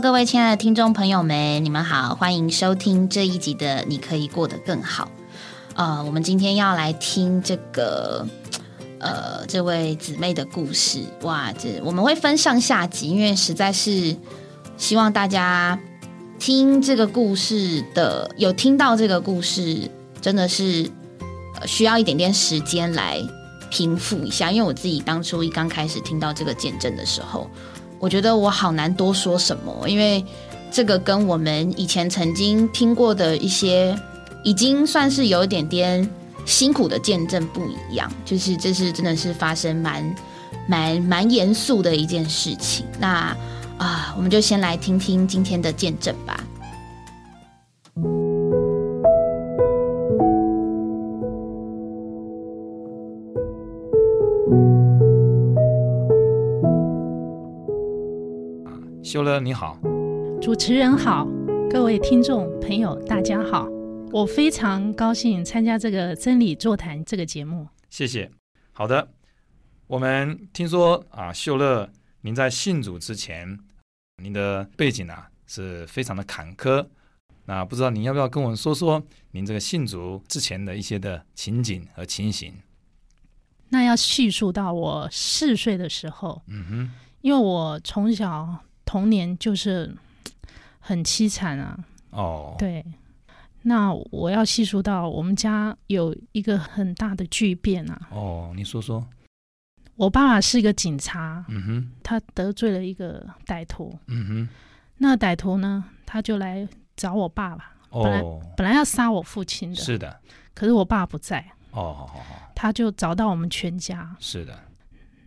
各位亲爱的听众朋友们，你们好，欢迎收听这一集的《你可以过得更好》。呃，我们今天要来听这个呃这位姊妹的故事。哇，这我们会分上下集，因为实在是希望大家听这个故事的，有听到这个故事，真的是呃需要一点点时间来平复一下。因为我自己当初一刚开始听到这个见证的时候。我觉得我好难多说什么，因为这个跟我们以前曾经听过的一些已经算是有一点点辛苦的见证不一样，就是这是真的是发生蛮蛮蛮严肃的一件事情。那啊，我们就先来听听今天的见证吧。修乐你好，主持人好，各位听众朋友大家好，我非常高兴参加这个真理座谈这个节目。谢谢。好的，我们听说啊，秀乐您在信主之前，您的背景啊是非常的坎坷。那不知道您要不要跟我们说说您这个信主之前的一些的情景和情形？那要叙述到我四岁的时候，嗯哼，因为我从小。童年就是很凄惨啊！哦，对，那我要细数到我们家有一个很大的巨变啊！哦，你说说。我爸爸是一个警察，嗯哼，他得罪了一个歹徒，嗯哼，那歹徒呢，他就来找我爸爸，本来本来要杀我父亲的，是的，可是我爸不在，哦，他就找到我们全家，是的。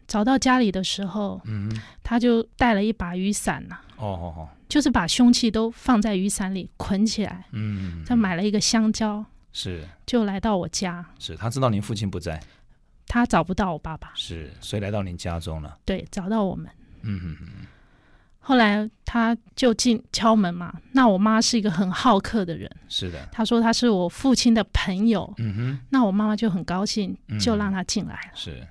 找到家里的时候，嗯，他就带了一把雨伞呐，哦哦哦，就是把凶器都放在雨伞里捆起来，嗯，再买了一个香蕉，是，就来到我家，是他知道您父亲不在，他找不到我爸爸，是，所以来到您家中了，对，找到我们，嗯嗯嗯，后来他就进敲门嘛，那我妈是一个很好客的人，是的，他说他是我父亲的朋友，嗯哼，那我妈妈就很高兴，就让他进来了，是。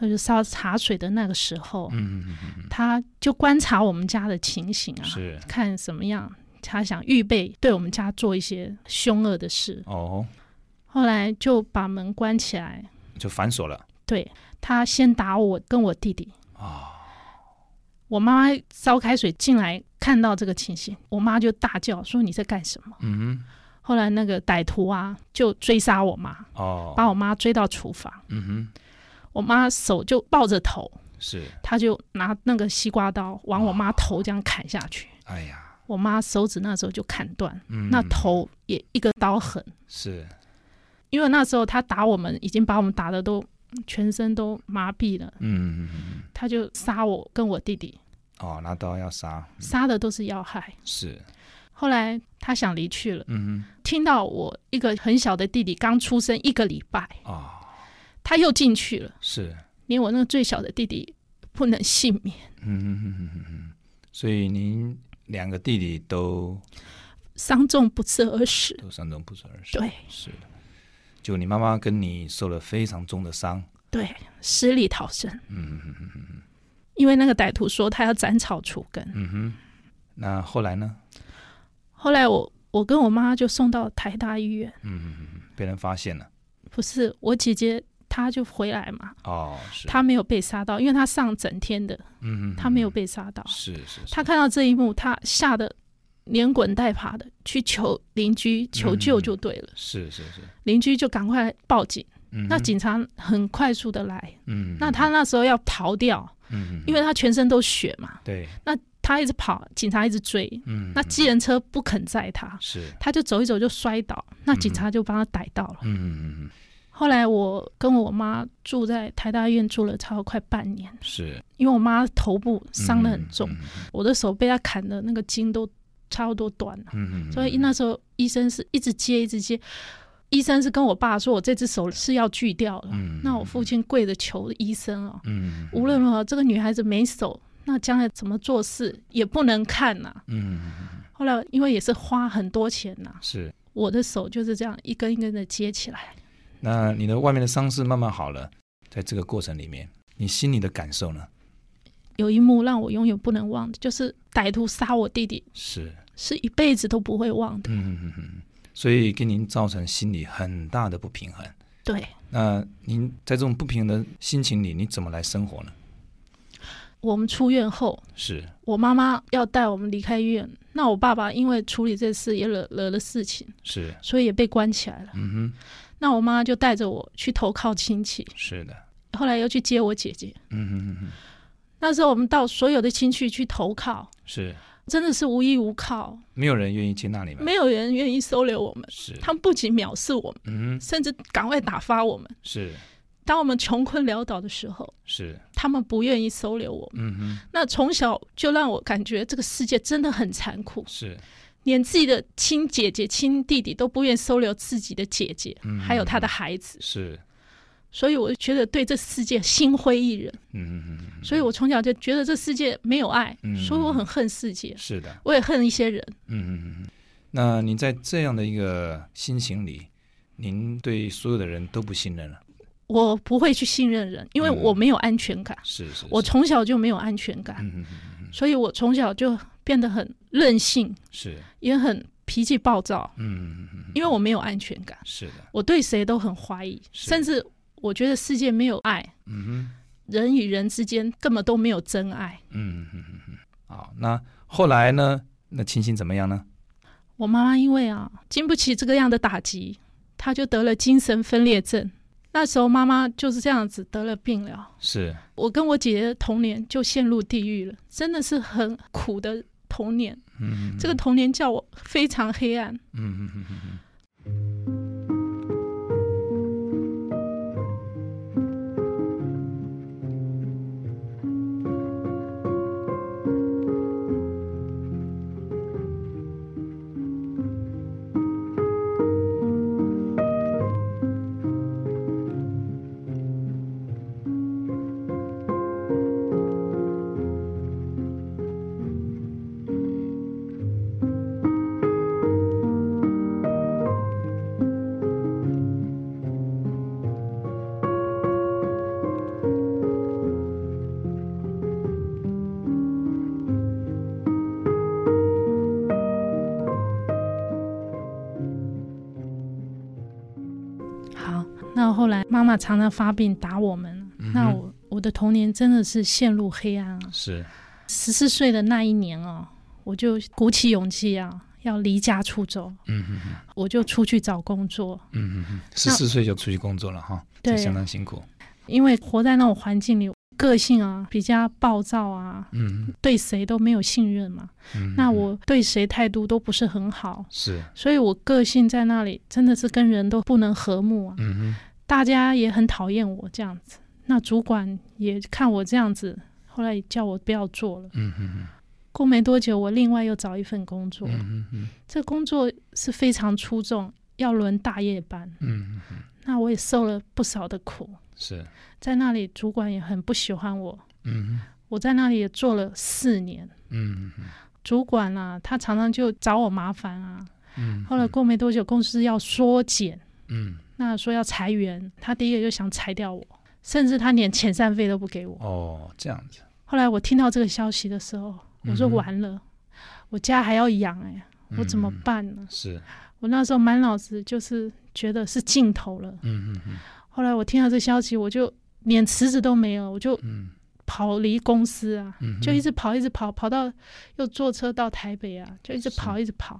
他就烧茶水的那个时候，嗯嗯嗯他就观察我们家的情形啊，是看什么样，他想预备对我们家做一些凶恶的事。哦，后来就把门关起来，就反锁了。对他先打我跟我弟弟啊，我妈妈烧开水进来，看到这个情形，我妈就大叫说：“你在干什么？”嗯。后来那个歹徒啊，就追杀我妈，哦，把我妈追到厨房。嗯哼。我妈手就抱着头，是，他就拿那个西瓜刀往我妈头这样砍下去。哎呀，我妈手指那时候就砍断，嗯，那头也一个刀痕。是，因为那时候他打我们，已经把我们打的都全身都麻痹了。嗯嗯嗯他就杀我跟我弟弟。哦，拿刀要杀，杀的都是要害。是，后来他想离去了。嗯，听到我一个很小的弟弟刚出生一个礼拜。啊。他又进去了，是，连我那个最小的弟弟不能幸免。嗯嗯嗯嗯嗯，所以您两个弟弟都伤重不治而死，都伤重不治而死。对，是的，就你妈妈跟你受了非常重的伤，对，死里逃生。嗯嗯嗯嗯因为那个歹徒说他要斩草除根。嗯哼，那后来呢？后来我我跟我妈就送到台大医院。嗯嗯嗯，被人发现了。不是我姐姐。他就回来嘛，哦，是，他没有被杀到，因为他上整天的，嗯嗯，他没有被杀到，是是，他看到这一幕，他吓得连滚带爬的去求邻居求救就对了，是是是，邻居就赶快报警，嗯，那警察很快速的来，嗯，那他那时候要逃掉，嗯，因为他全身都血嘛，对，那他一直跑，警察一直追，嗯，那机人车不肯载他，是，他就走一走就摔倒，那警察就帮他逮到了，嗯嗯嗯。后来我跟我妈住在台大医院住了差不多快半年，是。因为我妈头部伤得很重，嗯、我的手被她砍的那个筋都差不多断了，嗯嗯，所以那时候医生是一直接一直接，医生是跟我爸说我这只手是要锯掉了，嗯，那我父亲跪着求医生哦，嗯，无论如何这个女孩子没手，那将来怎么做事也不能看呐，嗯，后来因为也是花很多钱呐，是。我的手就是这样一根一根的接起来。那你的外面的伤势慢慢好了，在这个过程里面，你心里的感受呢？有一幕让我永远不能忘的，就是歹徒杀我弟弟，是，是一辈子都不会忘的。嗯嗯嗯嗯，所以给您造成心理很大的不平衡。对那您在这种不平衡的心情里，你怎么来生活呢？我们出院后，是，我妈妈要带我们离开医院，那我爸爸因为处理这事也惹惹了事情，是，所以也被关起来了。嗯哼，那我妈就带着我去投靠亲戚，是的，后来又去接我姐姐。嗯哼嗯哼，那时候我们到所有的亲戚去投靠，是，真的是无依无靠，没有人愿意接纳你们。没有人愿意收留我们。是，他们不仅藐视我们，嗯哼，甚至赶快打发我们。是当我们穷困潦倒的时候，是，他们不愿意收留我们。嗯哼，那从小就让我感觉这个世界真的很残酷，是，连自己的亲姐姐、亲弟弟都不愿意收留自己的姐姐，嗯还有他的孩子。是，所以我觉得对这世界心灰意冷。嗯哼嗯，所以我从小就觉得这世界没有爱，嗯所以我很恨世界，是的，我也恨一些人。嗯嗯嗯嗯。那您在这样的一个心情里，您对所有的人都不信任了？我不会去信任人，因为嗯我没有安全感。是是，我从小就没有安全感，所以我从小就变得很任性，是，也很脾气暴躁，嗯因为我没有安全感，是的，我对谁都很怀疑，甚至我觉得世界没有爱，嗯哼。人与人之间根本都没有真爱。嗯嗯嗯嗯，好，那后来呢？那情形怎么样呢？我妈妈因为啊经不起这个样的打击，她就得了精神分裂症。那时候妈妈就是这样子得了病了。是，我跟我姐姐的童年就陷入地狱了，真的是很苦的童年。嗯，这个童年叫我非常黑暗。嗯嗯嗯嗯嗯，妈妈常常发病打我们，嗯那我我的童年真的是陷入黑暗啊。是，十四岁的那一年哦，我就鼓起勇气啊，要离家出走，嗯嗯嗯我就出去找工作，嗯嗯嗯，十四岁就出去工作了哈，对这相当辛苦。因为活在那种环境里，个性啊比较暴躁啊，嗯对谁都没有信任嘛。嗯，那我。对谁态度都不是很好，是，所以我个性在那里真的是跟人都不能和睦啊，嗯哼，大家也很讨厌我这样子。那主管也看我这样子，后来也叫我不要做了。嗯嗯嗯，过没多久，我另外又找一份工作，嗯这工作是非常出众，要轮大夜班。嗯嗯嗯，那我也受了不少的苦，是，在那里主管也很不喜欢我。嗯。哼，我在那里也做了四年，嗯嗯主管啊，他常常就找我麻烦啊。嗯，后来过没多久，公司要缩减，嗯，那说要裁员，他第一个就想裁掉我，甚至他连遣散费都不给我。哦，这样子，后来我听到这个消息的时候，我说完了，我家还要养哎、我怎么嗯？办呢？是，我那时候满脑子就是觉得是尽头了。嗯嗯嗯后来我听到这消息，我就连辞职都没有，我就嗯跑离公司啊，嗯，就一直跑，一直跑，跑到又坐车到台北啊，就一直跑，一直跑。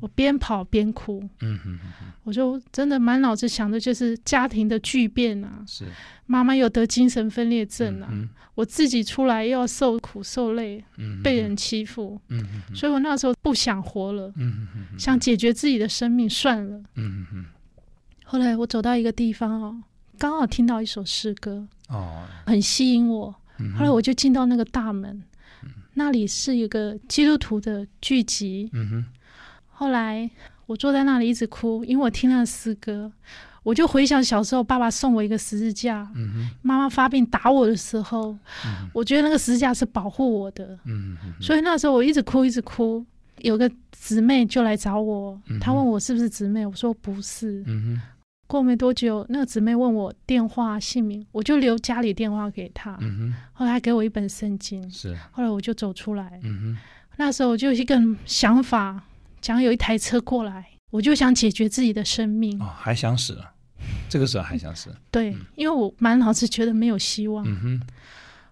我边跑边哭，嗯哼哼哼，我就真的满脑子想的就是家庭的巨变啊，是，妈妈又得精神分裂症啊，嗯我自己出来又要受苦受累，嗯，被人欺负，所以我那时候不想活了，想解决自己的生命算了。嗯哼后来我走到一个地方哦，刚好听到一首诗歌，哦，很吸引我。嗯后来我就进到那个大门，那里是一个基督徒的聚集。嗯哼后来我坐在那里一直哭，因为我听了诗歌，我就回想小时候爸爸送我一个十字架，妈妈发病打我的时候，嗯我觉得那个十字架是保护我的，所以那时候我一直哭一直哭。有个姊妹就来找我她问我是不是姊妹，我说不是。过没多久，那个姊妹问我电话姓名，我就留家里电话给她。嗯后来还给我一本圣经哼，，是，后来我就走出来。嗯那时候我就有一个想法，讲有一台车过来，我就想解决自己的生命。哦，还想死了，这个时候还想死，对，因为我满脑子觉得没有希望。嗯哼，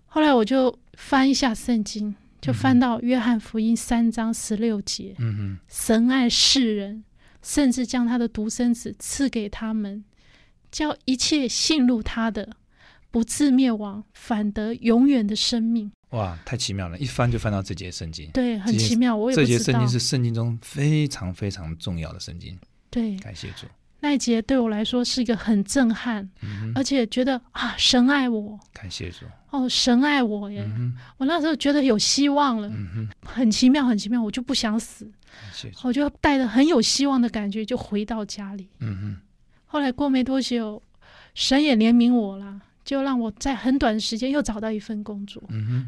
后来我就翻一下圣经，就翻到约翰福音三章十六节：嗯哼，神爱世人，甚至将他的独生子赐给他们，叫一切信入他的，不至灭亡，反得永远的生命。哇，太奇妙了！一翻就翻到这节圣经，对，很奇妙，我也这节圣经是。圣经中非常非常重要的圣经，对，感谢主。那一节对我来说是一个很震撼，嗯，而且觉得啊，神爱我感谢主。哦，神爱我耶！嗯，我那时候觉得有希望了，嗯，很奇妙，很奇妙，我就不想死。我就带着很有希望的感觉就回到家里。嗯哼，后来过没多久，神也怜悯我了，就让我在很短的时间又找到一份工作，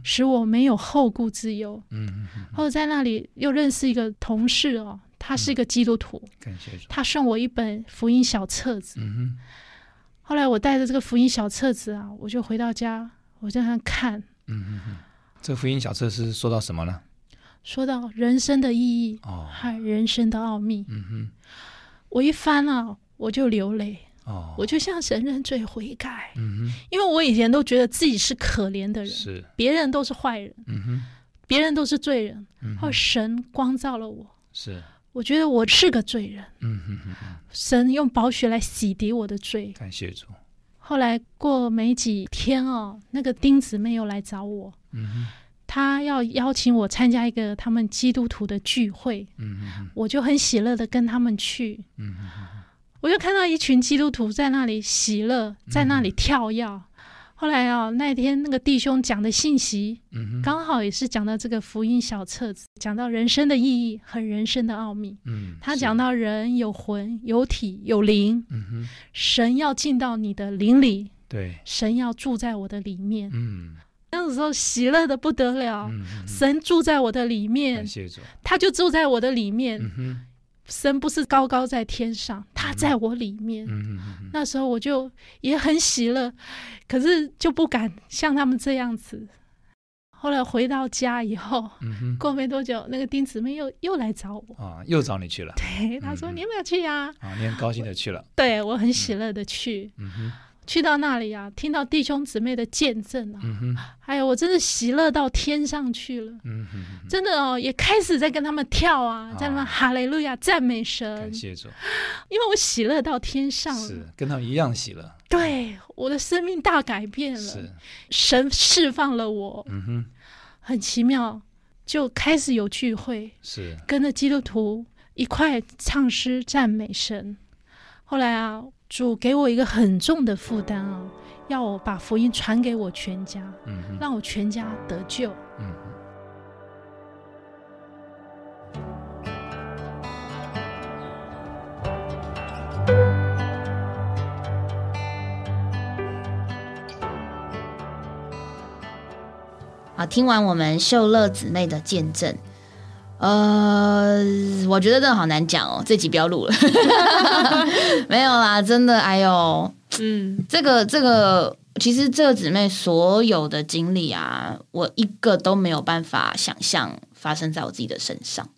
使我没有后顾之忧。嗯哼嗯哼，后来在那里又认识一个同事哦，他是一个基督徒，感谢。他送我一本福音小册子。嗯哼，后来我带着这个福音小册子啊，我就回到家，我在那看，嗯哼哼，这个福音小册是说到什么呢？说到人生的意义哦，和人生的奥秘。嗯哼，我一翻啊，我就流泪，哦，我就向神认罪悔改，嗯因为我以前都觉得自己是可怜的，人，是，别人都是坏人，嗯哼，别人都是罪人，后神光照了我，是，我觉得我是个罪人，嗯哼哼哼，神用宝血来洗涤我的罪。感谢主。后来过没几天哦，那个丁姊妹又来找我，嗯哼，她要邀请我参加一个他们基督徒的聚会，嗯哼哼，我就很喜乐的跟他们去。嗯哼哼，我就看到一群基督徒在那里喜乐，在那里跳跃。后来啊，那天那个弟兄讲的信息，嗯，刚好也是讲到这个福音小册子，讲到人生的意义和人生的奥秘。嗯，他讲，到人有魂、有体、有灵，嗯哼，神要进到你的灵里，对，神要住在我的里面。嗯那个时候喜乐的不得了，嗯哼，神住在我的里面。他就住在我的里面。嗯哼，神不是高高在天上，他在我里面。嗯哼哼哼，那时候我就也很喜乐，可是就不敢像他们这样子。后来回到家以后，嗯，过没多久，那个丁姊妹又又来找我，啊，又找你去了，对，她说：“嗯你有没有去呀、啊，你很高兴的去了。对我很喜乐的去，嗯哼，去到那里啊，听到弟兄姊妹的见证啊，嗯哼，还有我真的喜乐到天上去了。嗯哼真的哦，也开始在跟他们跳啊，在那哈雷路亚赞美神。感，谢主，因为我喜乐到天上了。是跟他们一样喜乐，对，我的生命大改变了，是，神释放了我，嗯哼，很奇妙，就开始有聚会，是，跟着基督徒一块唱诗赞美神。后来啊，主给我一个很重的负担啊，要我把福音传给我全家，嗯，让我全家得救。嗯。好，听完我们秀乐姊妹的见证，呃，我觉得真的好难讲哦，这集不要录了。没有啦，真的，哎呦，嗯，这个这个，其实这个姊妹所有的经历啊，我一个都没有办法想象发生在我自己的身上，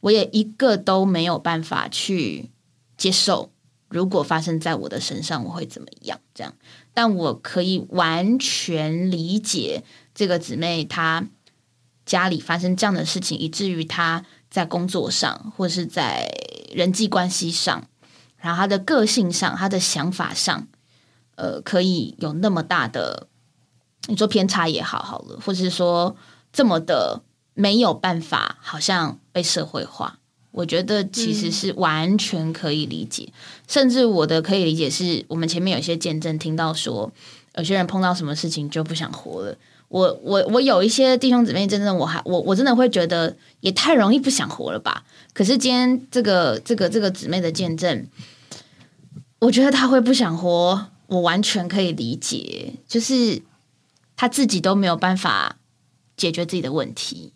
我也一个都没有办法去接受，如果发生在我的身上，我会怎么样？这样，但我可以完全理解这个姊妹她家里发生这样的事情，以至于他在工作上或是在人际关系上，然后他的个性上、他的想法上，呃，可以有那么大的，你说偏差也好，好了，或是说这么的没有办法，好像被社会化。我觉得其实是完全可以理解，甚至我的可以理解是我们前面有些见证听到说，有些人碰到什么事情就不想活了。我我我有一些弟兄姊妹，真的我还我我真的会觉得也太容易不想活了吧？可是今天这个这个这个姊妹的见证，我觉得她会不想活，我完全可以理解，就是她自己都没有办法解决自己的问题，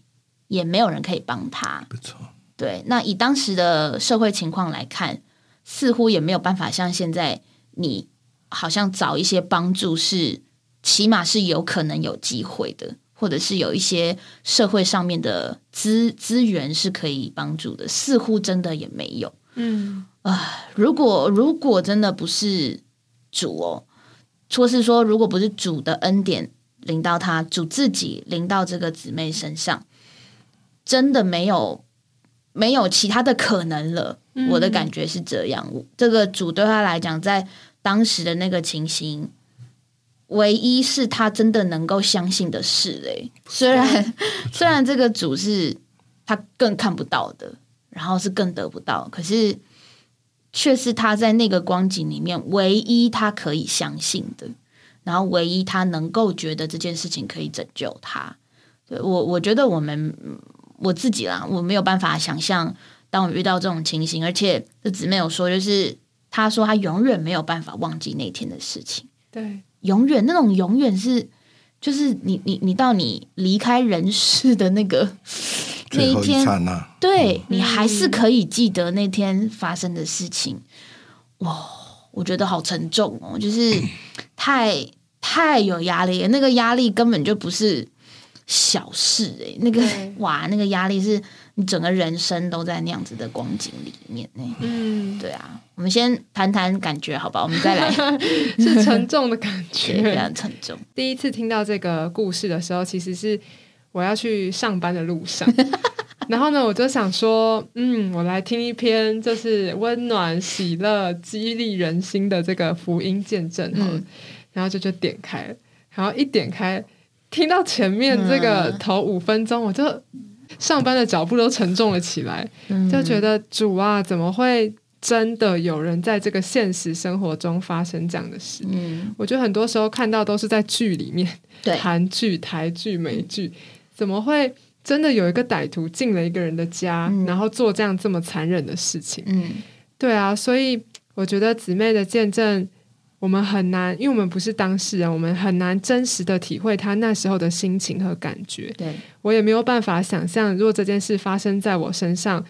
也没有人可以帮她。不错，对，那以当时的社会情况来看，似乎也没有办法像现在你好像找一些帮助是，起码是有可能有机会的，或者是有一些社会上面的资资源是可以帮助的，似乎真的也没有。嗯啊，如果如果真的不是主哦，或是说如果不是主的恩典临到他，主自己临到这个姊妹身上，真的没有没有其他的可能了。嗯我的感觉是这样，我这个主对他来讲，在当时的那个情形，唯一是他真的能够相信的事嘞。虽然 虽然这个主是他更看不到的，然后是更得不到，可是却是他在那个光景里面唯一他可以相信的，然后唯一他能够觉得这件事情可以拯救他。对我，我觉得我们嗯我自己啦，我没有办法想象，当我遇到这种情形，而且这姊妹有说，就是她说她永远没有办法忘记那天的事情，对，永远那种永远是，就是你你你到你离开人世的那个 那一一天，对你还是可以记得那天发生的事情。哇，我觉得好沉重哦，就是 太太有压力，那个压力根本就不是小事诶、那个哇，那个压力是你整个人生都在那样子的光景里面呢、嗯，对啊，我们先谈谈感觉好吧，我们再来，是沉重的感觉，非觉。常沉重。第一次听到这个故事的时候，其实是我要去上班的路上。然后呢，我就想说，嗯，我来听一篇就是温暖、喜乐、激励人心的这个福音见证好了。嗯然后就就点开，然后一点开，听到前面这个嗯头五分钟，我就上班的脚步都沉重了起来，嗯。就觉得主啊，怎么会真的有人在这个现实生活中发生这样的事？嗯，我觉得很多时候看到都是在剧里面，对，韩剧、台剧、美剧，怎么会真的有一个歹徒进了一个人的家，嗯。然后做这样这么残忍的事情？嗯。对啊，所以我觉得姊妹的见证，我们很难，因为我们不是当事人，我们很难真实的体会他那时候的心情和感觉。对，我也没有办法想象，如果这件事发生在我身上，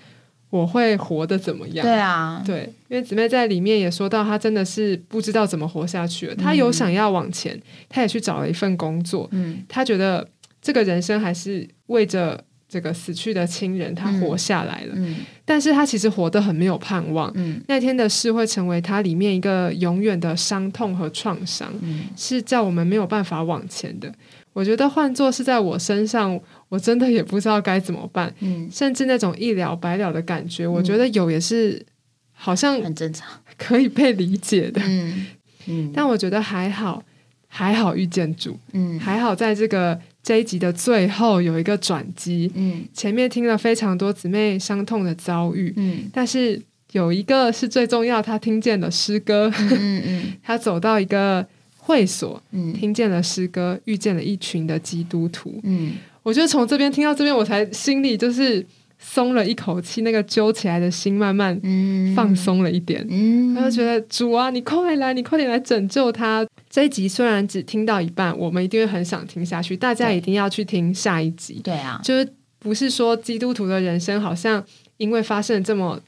我会活得怎么样？对啊，对，因为姊妹在里面也说到，她真的是不知道怎么活下去了。她有想要往前，她也去找了一份工作，嗯她觉得这个人生还是为着这个死去的亲人，他活下来了。嗯但是他其实活得很没有盼望。嗯那天的事会成为他里面一个永远的伤痛和创伤，嗯是叫我们没有办法往前的。我觉得换作是在我身上，我真的也不知道该怎么办，嗯，甚至那种一了百了的感觉，我觉得有也是好像很正常。可以被理解的。嗯嗯，但我觉得还好，还好遇见主，嗯。还好在这个这一集的最后有一个转机。嗯。前面听了非常多姊妹伤痛的遭遇，嗯。但是有一个是最重要，她听见了诗歌，嗯嗯 她走到一个会所，嗯。听见了诗歌，遇见了一群的基督徒。嗯。我觉得从这边听到这边，我才心里就是松了一口气，那个揪起来的心慢慢嗯，放松了一点。嗯，他就觉得主啊，你快来，你快点来拯救他。这一集虽然只听到一半，我们一定会很想听下去，大家一定要去听下一集。对啊，就是不是说基督徒的人生好像因为发生了这么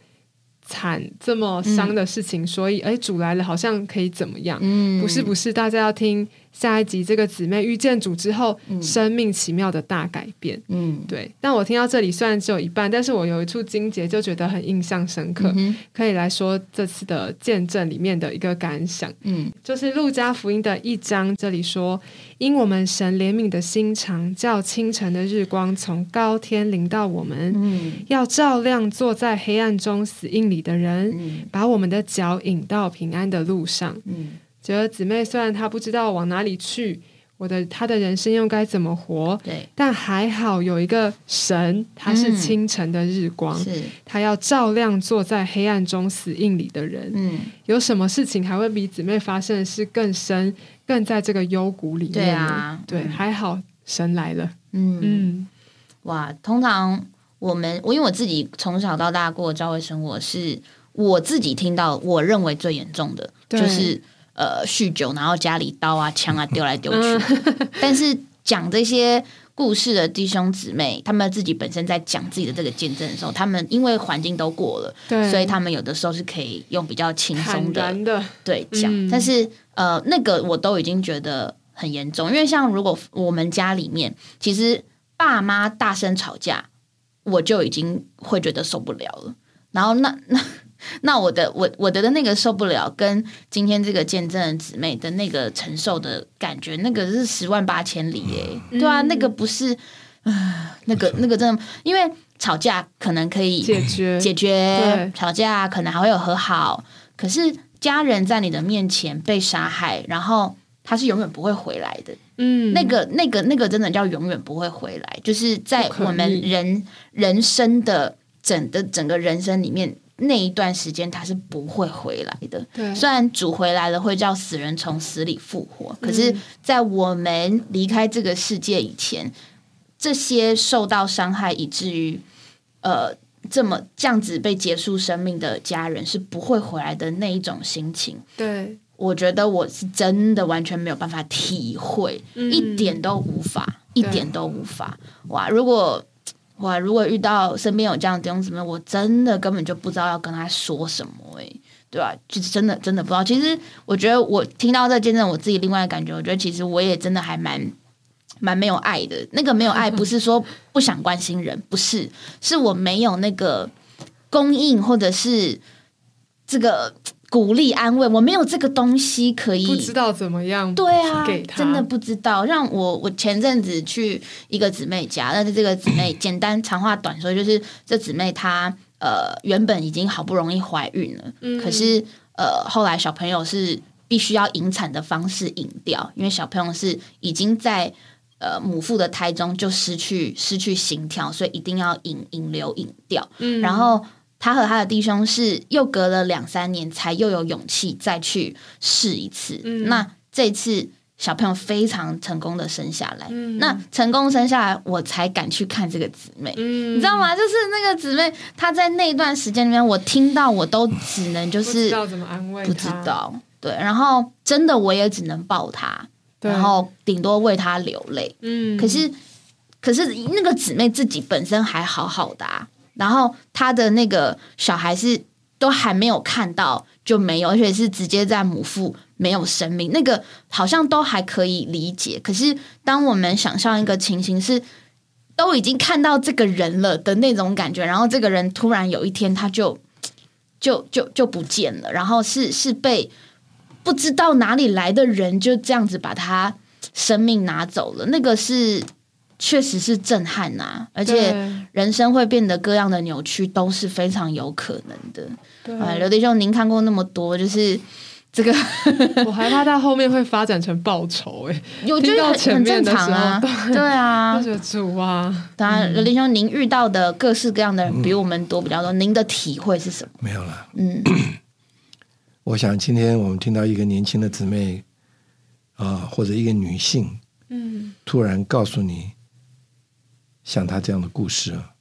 惨、这么伤的事情，所以哎，主来了，好像可以怎么样？嗯，不是不是，大家要听下一集，这个姊妹遇见主之后，嗯。生命奇妙的大改变。嗯，对，但我听到这里虽然只有一半，但是我有一处精节就觉得很印象深刻，嗯可以来说这次的见证里面的一个感想。嗯。就是路加福音的一章，这里说：“因我们神怜悯的心肠，叫清晨的日光从高天临到我们，嗯。要照亮坐在黑暗中死荫里的人，嗯。把我们的脚引到平安的路上。”嗯觉得姊妹虽然她不知道往哪里去，我的她的人生又该怎么活，对，但还好有一个神，他是嗯清晨的日光，是，他要照亮坐在黑暗中死硬里的人。嗯。有什么事情还会比姊妹发生的事更深，更在这个幽谷里面？对啊对，嗯。还好神来了。嗯。嗯。哇，通常我们我因为我自己从小到大过的教会生活，是我自己听到我认为最严重的，就是呃酗酒，然后家里刀啊枪啊丢来丢去。嗯 但是讲这些故事的弟兄姊妹，他们自己本身在讲自己的这个见证的时候，他们因为环境都过了，对，所以他们有的时候是可以用比较轻松的的，对讲，嗯但是呃，那个我都已经觉得很严重，因为像如果我们家里面其实爸妈大声吵架，我就已经会觉得受不了了。然后那那 那我的我我的的那个受不了，跟今天这个见证的姊妹的那个承受的感觉，那个是十万八千里耶、嗯对啊，那个不是，呃，那个那个真的，因为吵架可能可以解决解决吵架，可能还会有和好。可是家人在你的面前被杀害，然后他是永远不会回来的。嗯，那个、那个、那个，真的叫永远不会回来。就是在我们人人生的整的整个人生里面，那一段时间他是不会回来的。对，虽然主回来了，会叫死人从死里复活，可嗯是，在我们离开这个世界以前，这些受到伤害以至于呃这么这样子被结束生命的家人是不会回来的那一种心情，对，我觉得我是真的完全没有办法体会，嗯一点都无法，一对点都无法。哇，如果哇，如果遇到身边有这样的弟兄姊妹，我真的根本就不知道要跟他说什么、欸，对吧、就是真的真的不知道。其实我觉得我听到这见证，我自己另外的感觉，我觉得其实我也真的还蛮。蛮没有爱的，那个没有爱不是说 不想关心人，不是，是我没有那个供应或者是这个鼓励安慰，我没有这个东西可以不知道怎么样，对啊给，他真的不知道。让我我前阵子去一个姊妹家，但是这个姊妹简单长话短说，就是这姊妹她呃原本已经好不容易怀孕了，嗯可是呃后来小朋友是必须要引产的方式引掉，因为小朋友是已经在。呃，母腹的胎中就失去失去心跳，所以一定要引引流引掉。嗯然后他和他的弟兄是又隔了两三年才又有勇气再去试一次。嗯那这次小朋友非常成功的生下来，嗯那成功生下来，我才敢去看这个姊妹。嗯，你知道吗？就是那个姊妹，她在那段时间里面，我听到我都只能就是不知道怎么安慰，不知，道，对，然后真的我也只能抱她，然后顶多为她流泪。嗯，可是，可是那个姊妹自己本身还好好的啊，然后他的那个小孩是都还没有看到就没有，而且是直接在母腹没有生命，那个好像都还可以理解。可是，当我们想象一个情形是。都已经看到这个人了的那种感觉，然后这个人突然有一天他就就就就不见了，然后是是被不知道哪里来的人就这样子把他生命拿走了，那个是确实是震撼呐、而且人生会变得各样的扭曲都是非常有可能的。对呃，刘弟兄，您看过那么多，就是这个，我害怕他后面会发展成报仇，哎，我觉得很听到前很正面的时候常啊，对啊我。觉得主啊，当然，刘弟兄，您遇到的各式各样的人比我们多比较多，您的体会是什么？没有了。嗯 我想今天我们听到一个年轻的姊妹啊、或者一个女性，嗯，突然告诉你像他这样的故事啊，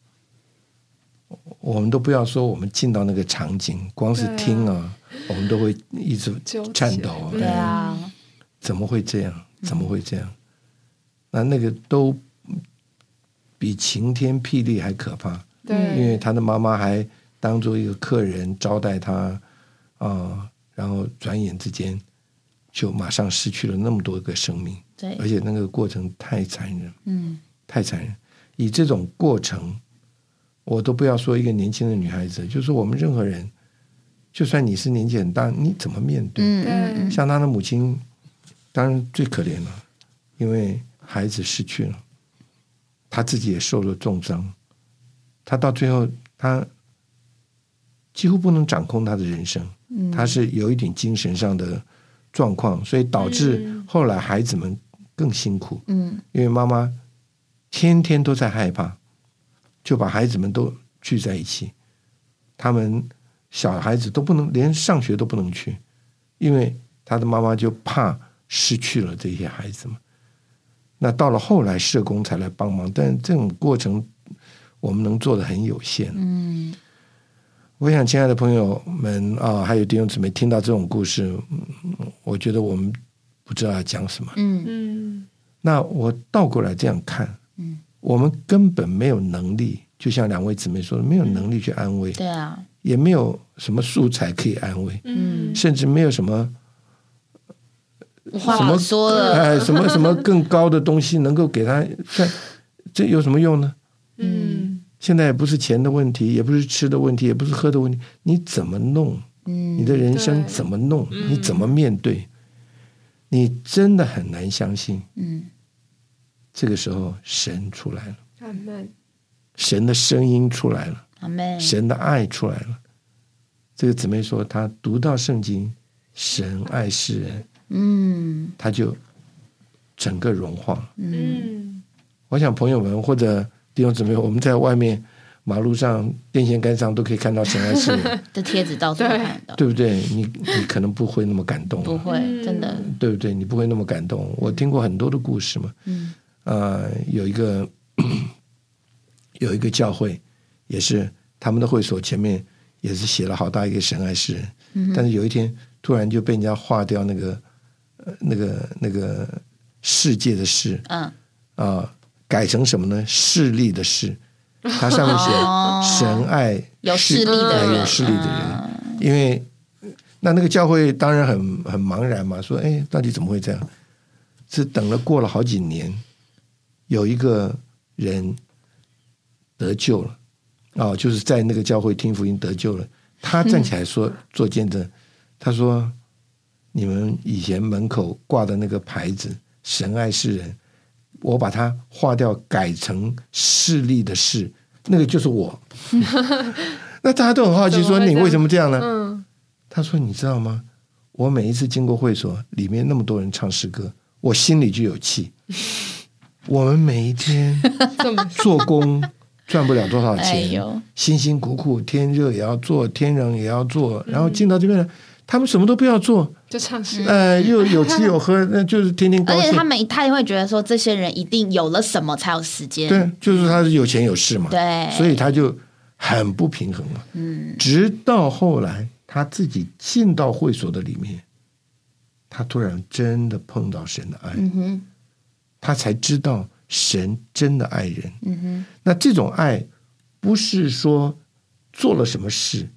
我们都不要说我们进到那个场景，光是听啊，我们都会一直颤抖对啊，怎么会这样？怎么会这样？那那个都比晴天霹雳还可怕，对，因为他的妈妈还当做一个客人招待他啊、然后转眼之间就马上失去了那么多个生命，对。而，且那个过程太残忍，嗯。太残忍。以这种过程，我都不要说一个年轻的女孩子，就是我们任何人，就算你是年纪很大，你怎么面对？嗯像他的母亲，当然最可怜了，因为孩子失去了，他自己也受了重伤，他到最后他几乎不能掌控他的人生，嗯。他是有一点精神上的状况，所以导致嗯。后来孩子们更辛苦，嗯。因为妈妈天天都在害怕，就把孩子们都聚在一起，他们小孩子都不能连上学都不能去，因为他的妈妈就怕失去了这些孩子们。那到了后来，社工才来帮忙，但这种过程我们能做的很有限。嗯我想，亲爱的朋友们啊，还有弟兄姊妹，听到这种故事，嗯我觉得我们不知道要讲什么。嗯嗯那我倒过来这样看，嗯。我们根本没有能力，就像两位姊妹说的，没有能力去安慰，对啊，也没有什么素材可以安慰，嗯。甚至没有什么什么说了，哎什么什么更高的东西能够给他，这这有什么用呢？嗯。现在也不是钱的问题，也不是吃的问题，也不是喝的问题，你怎么弄？嗯。你的人生怎么弄？嗯。你怎么面对？你真的很难相信，嗯这个时候神出来了，阿门，神的声音出来了，神的爱出来了。这个姊妹说，她读到圣经，神爱世人，嗯。她就整个融化了。嗯。嗯我想朋友们或者弟兄姊妹，我们在外面马路上、电线杆上都可以看到神爱世人，的贴纸到处看得到，对不对？你你可能不会那么感动、啊，不会，嗯真的，对不对？你不会那么感动。我听过很多的故事嘛，嗯呃，有一个 有一个教会，也是他们的会所前面也是写了好大一个神爱世人，嗯但是有一天突然就被人家划掉那个呃那个那个世界的世嗯，啊、改成什么呢？势力的势，它上面哦。写神爱有势势力的人，哎有势力的人，嗯。因为那那个教会当然很很茫然嘛，说哎，到底怎么会这样？是等了过了好几年，有一个人得救了，哦，就是在那个教会听福音得救了。他站起来说、做见证，他说：“你们以前门口挂的那个牌子‘神爱世人’，我把它划掉，改成势力的势，那个就是我。”那大家都很好奇，说你为什么这样呢？嗯他说：“你知道吗？我每一次经过会所，里面那么多人唱诗歌，我心里就有气。我们每一天 做工赚不了多少哎钱，呦，辛辛苦苦，天热也要做，天冷也要做，然后进到这边嗯来，他们什么都不要做，就唱诗，呃，又有吃有喝，那就是天天高兴。而且他。们他也会觉得说，这些人一定有了什么才有时间，对，就是他是有钱有势嘛，对，所以他就很不平衡嘛。嗯。直到后来他自己进到会所的里面，他突然真的碰到神的爱，嗯哼他才知道神真的爱人。嗯哼那这种爱不是说做了什么事，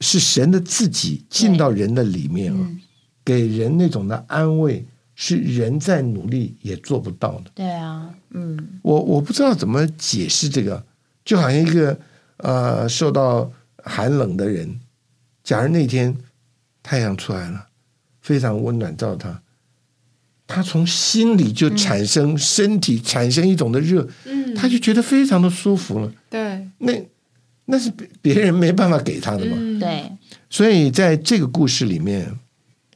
是神的自己进到人的里面啊，嗯，给人那种的安慰，是人在努力也做不到的。对啊，嗯我我不知道怎么解释这个，就好像一个呃受到寒冷的人，假如那天太阳出来了，非常温暖照他，他从心里就产生、身体产生一种的热，嗯，他就觉得非常的舒服了。对，那那是别别人没办法给他的嘛。嗯，对，所以在这个故事里面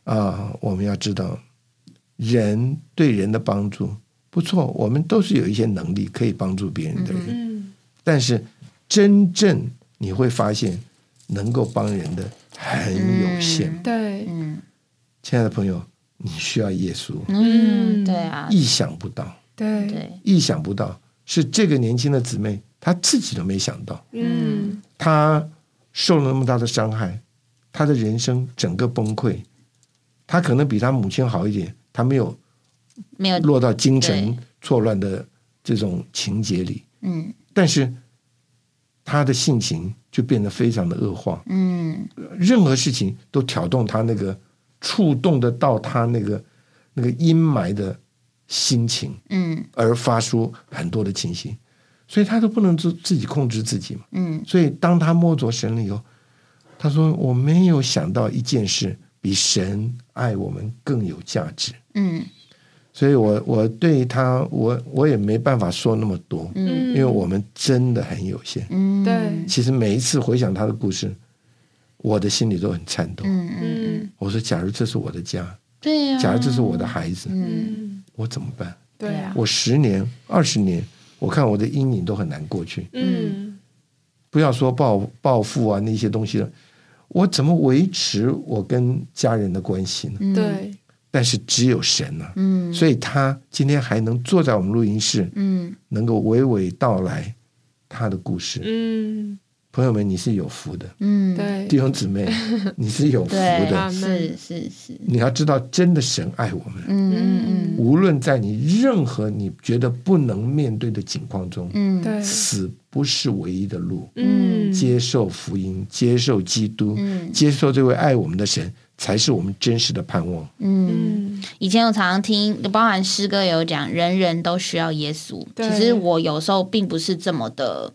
啊，我们要知道，人对人的帮助不错，我们都是有一些能力可以帮助别人的人，嗯。但是真正你会发现，能够帮人的很有限。嗯。对，嗯亲爱的朋友，你需要耶稣，嗯，嗯。对啊，意想不到，对，对，意想不到，是这个年轻的姊妹她自己都没想到，嗯。她受了那么大的伤害，她的人生整个崩溃。她可能比她母亲好一点，她没有没有，落到精神错乱的这种情节里，嗯。但是她的性情就变得非常的恶化，嗯。任何事情都挑动她那个触动得到他那个那个阴霾的心情，嗯。而发出很多的情形，所以他都不能自自己控制自己嘛。嗯。所以当他摸着神了以后，他说：“我没有想到一件事比神爱我们更有价值。”嗯。所以我我对他我我也没办法说那么多，嗯。因为我们真的很有限。嗯，对。其实每一次回想他的故事，我的心里都很颤抖。嗯嗯，嗯我说，假如这是我的家，对呀，假如这是我的孩子，嗯嗯，我怎么办？对啊，我十年、二十年，我看我的阴影都很难过去。嗯不要说报报复啊那些东西了，我怎么维持我跟家人的关系呢？嗯对，但是只有神啊，嗯，所以他今天还能坐在我们录音室，嗯能够娓娓道来他的故事。嗯朋友们，你是有福的，嗯，对弟兄姊妹，你是有福，的。是是是，你要知道，真的神爱我们。嗯嗯无论在你任何你觉得不能面对的境况中，嗯嗯，对，死不是唯一的路。嗯，接受福音，接受基督，嗯接受这位爱我们的神，才是我们真实的盼望。嗯。嗯，以前我常常听，包含诗歌有讲，人人都需要耶稣。其实我有时候并不是这么的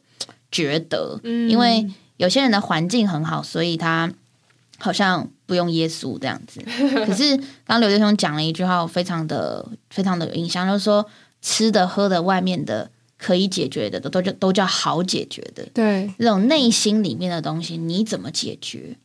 觉得，嗯因为有些人的环境很好，所以他好像不用耶稣这样子。可是刚刚刘弟兄讲了一句话，我非常的非常的有印象，就是说吃的、喝的、外面的可以解决的，都都叫都叫好解决的。对，那种内心里面的东西，你怎么解决？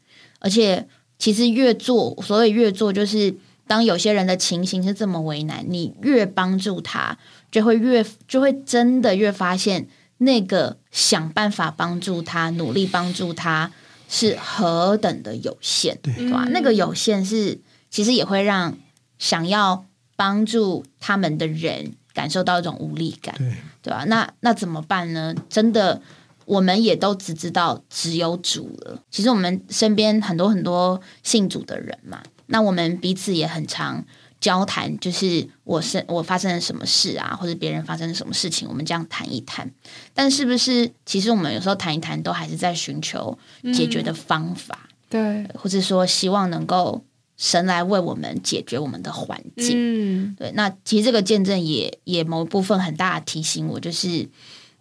而且，其实越做，所谓越做，就是当有些人的情形是这么为难，你越帮助他，就会越就会真的越发现那个想办法帮助他、努力帮助他是何等的有限，对吧？嗯那个有限是其实也会让想要帮助他们的人感受到一种无力感。对，对吧、那那怎么办呢？真的，我们也都只知道只有主了。其实我们身边很多很多信主的人嘛，那我们彼此也很常交谈，就是我是我发生了什么事啊，或者别人发生了什么事情，我们这样谈一谈。但是不是，其实我们有时候谈一谈，都还是在寻求解决的方法，对，或者说希望能够神来为我们解决我们的环境。嗯，对，那其实这个见证也也某一部分很大的提醒我，就是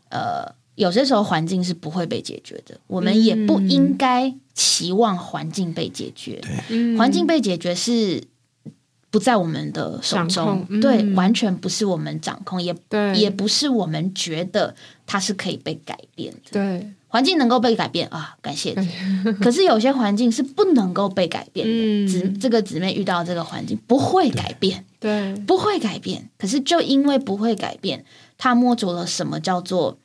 呃，有些时候环境是不会被解决的，我们也不应该期望环境被解决。嗯环境被解决是不在我们的手中，嗯对，完全不是我们掌控，也，也不是我们觉得它是可以被改变的。对，环境能够被改变啊，感谢。可是有些环境是不能够被改变的。嗯姊这个姊妹遇到这个环境不会改变，对，不会改变。可是就因为不会改变，她摸着了什么叫做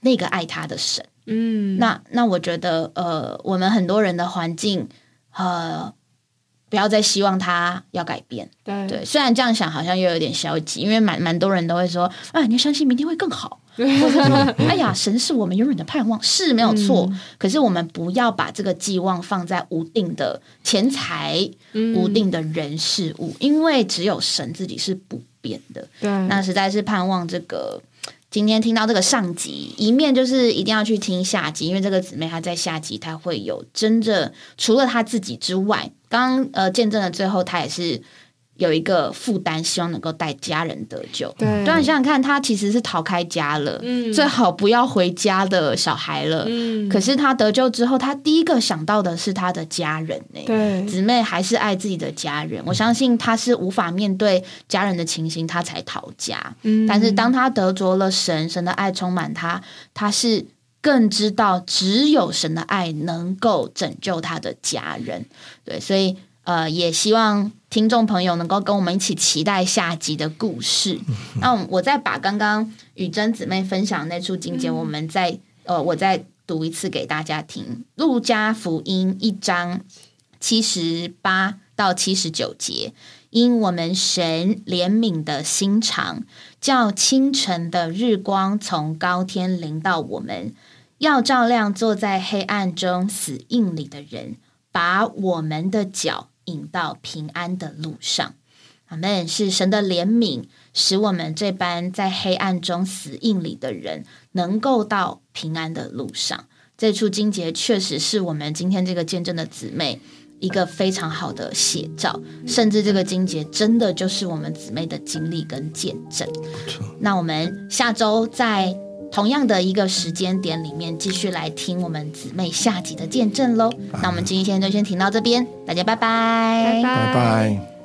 那个爱她的神。嗯，那那我觉得，呃，我们很多人的环境，呃，不要再希望他要改变。对，对，虽然这样想好像又有点消极，因为蛮蛮多人都会说，啊，你要相信明天会更好，或者说，哎呀，神是我们永远的盼望，是没有错。嗯。可是我们不要把这个寄望放在无定的钱财、嗯。无定的人事物，因为只有神自己是不变的。对，那实在是盼望这个今天听到这个上集，一面就是一定要去听下集，因为这个姊妹她在下集她会有真正除了她自己之外，刚刚呃见证了最后，她也是有一个负担，希望能够带家人得救。对，对啊，你想想看，他其实是逃开家了，嗯最好不要回家的小孩了。嗯，可是他得救之后，他第一个想到的是他的家人呢、对，姊妹还是爱自己的家人，我相信他是无法面对家人的情形，他才逃家。嗯但是当他得着了神，神的爱充满他，他是更知道只有神的爱能够拯救他的家人。对，所以呃，也希望听众朋友能够跟我们一起期待下集的故事。那我再把刚刚雨珍姊妹分享那处经节，我们再呃，我再读一次给大家听，《路加福音》一章七十八到七十九节。因我们神怜悯的心肠，叫清晨的日光从高天临到我们，要照亮坐在黑暗中死荫里的人，把我们的脚引到平安的路上。阿门。是神的怜悯，使我们这般在黑暗中死硬里的人，能够到平安的路上。这处经节确实是我们今天这个见证的姊妹一个非常好的写照，甚至这个经节真的就是我们姊妹的经历跟见证。那我们下周在同样的一个时间点里面，继续来听我们姊妹下集的见证喽。那我们今天就先停到这边，大家拜拜，拜拜拜。